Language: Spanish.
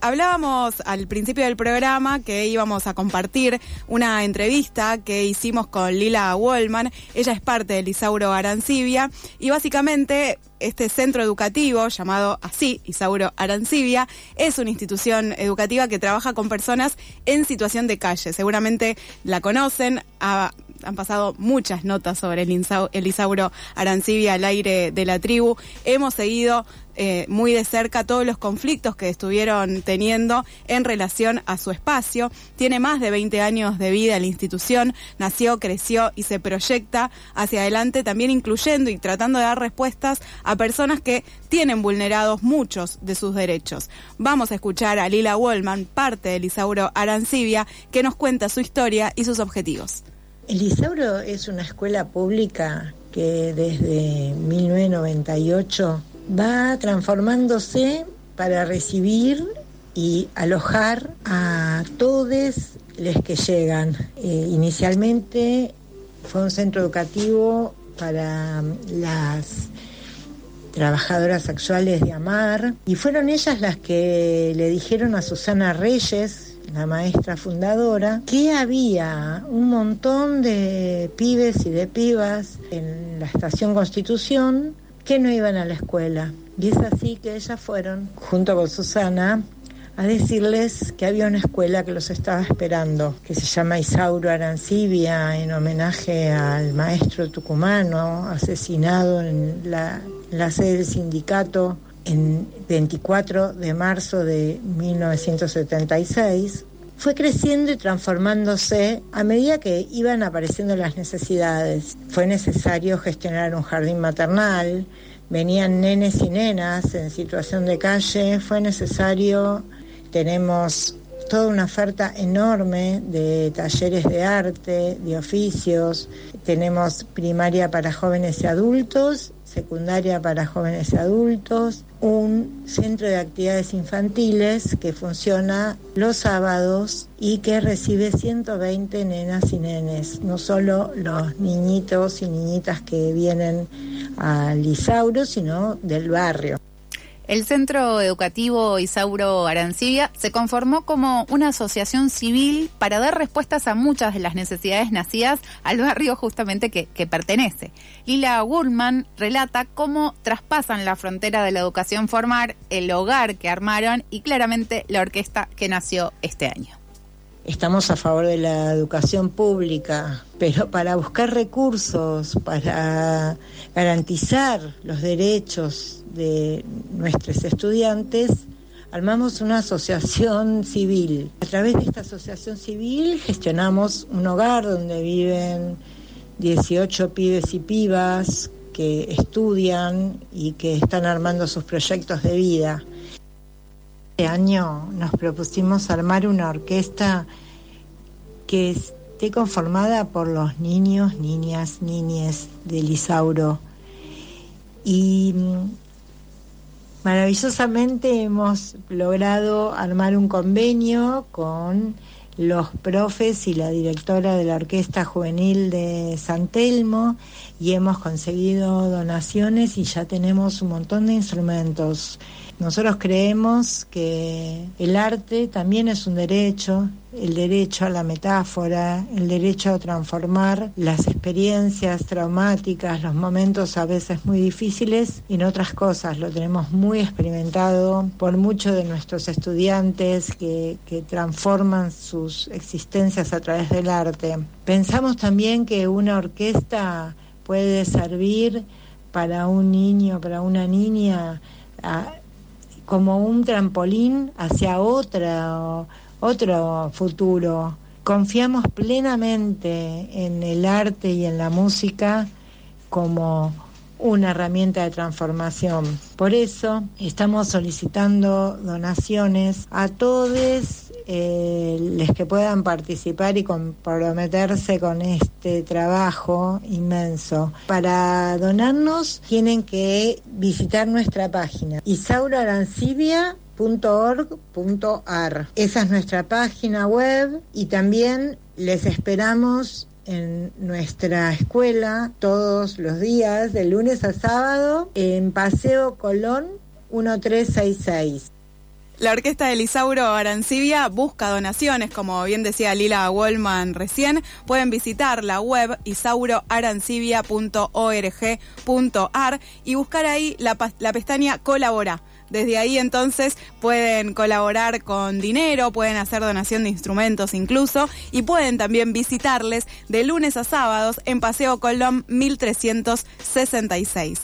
Hablábamos al principio del programa que íbamos a compartir una entrevista que hicimos con Lila Wallman. Ella es parte del Isauro Arancibia y básicamente este centro educativo llamado así, Isauro Arancibia, es una institución educativa que trabaja con personas en situación de calle. Seguramente la conocen. Han pasado muchas notas sobre el, Isauro Arancibia al aire de la tribu. Hemos seguido eh, muy de cerca todos los conflictos que estuvieron teniendo en relación a su espacio. Tiene más de 20 años de vida la institución, nació, creció y se proyecta hacia adelante también incluyendo y tratando de dar respuestas a personas que tienen vulnerados muchos de sus derechos. Vamos a escuchar a Lila Wallman, parte del Isauro Arancibia, que nos cuenta su historia y sus objetivos. El Isauro es una escuela pública que desde 1998 va transformándose para recibir y alojar a todos los que llegan. Eh, inicialmente fue un centro educativo para las trabajadoras sexuales de Amar y fueron ellas las que le dijeron a Susana Reyes, la maestra fundadora, que había un montón de pibes y de pibas en la estación Constitución que no iban a la escuela. Y es así que ellas fueron, junto con Susana, a decirles que había una escuela que los estaba esperando, que se llama Isauro Arancibia, en homenaje al maestro tucumano asesinado en la, sede del sindicato en 24 de marzo de 1976 fue creciendo y transformándose a medida que iban apareciendo las necesidades. Fue necesario gestionar un jardín maternal, venían nenes y nenas en situación de calle, fue necesario, tenemos toda una oferta enorme de talleres de arte, de oficios, tenemos primaria para jóvenes y adultos secundaria para jóvenes y adultos, un centro de actividades infantiles que funciona los sábados y que recibe 120 nenas y nenes, no solo los niñitos y niñitas que vienen al Isauro, sino del barrio. El Centro Educativo Isauro Arancibia se conformó como una asociación civil para dar respuestas a muchas de las necesidades nacidas al barrio justamente que, pertenece. Lila Gurman relata cómo traspasan la frontera de la educación formal, el hogar que armaron y claramente la orquesta que nació este año. Estamos a favor de la educación pública, pero para buscar recursos, para garantizar los derechos de nuestros estudiantes, armamos una asociación civil. A través de esta asociación civil gestionamos un hogar donde viven 18 pibes y pibas que estudian y que están armando sus proyectos de vida. Este año nos propusimos armar una orquesta que esté conformada por los niños, niñas, niñes del Isauro. Y Maravillosamente hemos logrado armar un convenio con los profes y la directora de la Orquesta Juvenil de San Telmo y hemos conseguido donaciones y ya tenemos un montón de instrumentos. Nosotros creemos que el arte también es un derecho, el derecho a la metáfora, el derecho a transformar las experiencias traumáticas, los momentos a veces muy difíciles en otras cosas. Lo tenemos muy experimentado por muchos de nuestros estudiantes que, que transforman sus existencias a través del arte. Pensamos también que una orquesta puede servir para un niño, para una niña, como un trampolín hacia otra, otro futuro. Confiamos plenamente en el arte y en la música como una herramienta de transformación. Por eso estamos solicitando donaciones a todos eh, los que puedan participar y comprometerse con este trabajo inmenso. Para donarnos tienen que visitar nuestra página isauraarancibia.org.ar. Esa es nuestra página web y también les esperamos en nuestra escuela todos los días, de lunes a sábado, en Paseo Colón 1366. La orquesta de Lisauro Arancibia busca donaciones, como bien decía Lila Wallman recién. Pueden visitar la web isauroarancibia.org.ar y buscar ahí la, la pestaña Colabora. Desde ahí entonces pueden colaborar con dinero, pueden hacer donación de instrumentos incluso y pueden también visitarles de lunes a sábados en Paseo Colón 1366.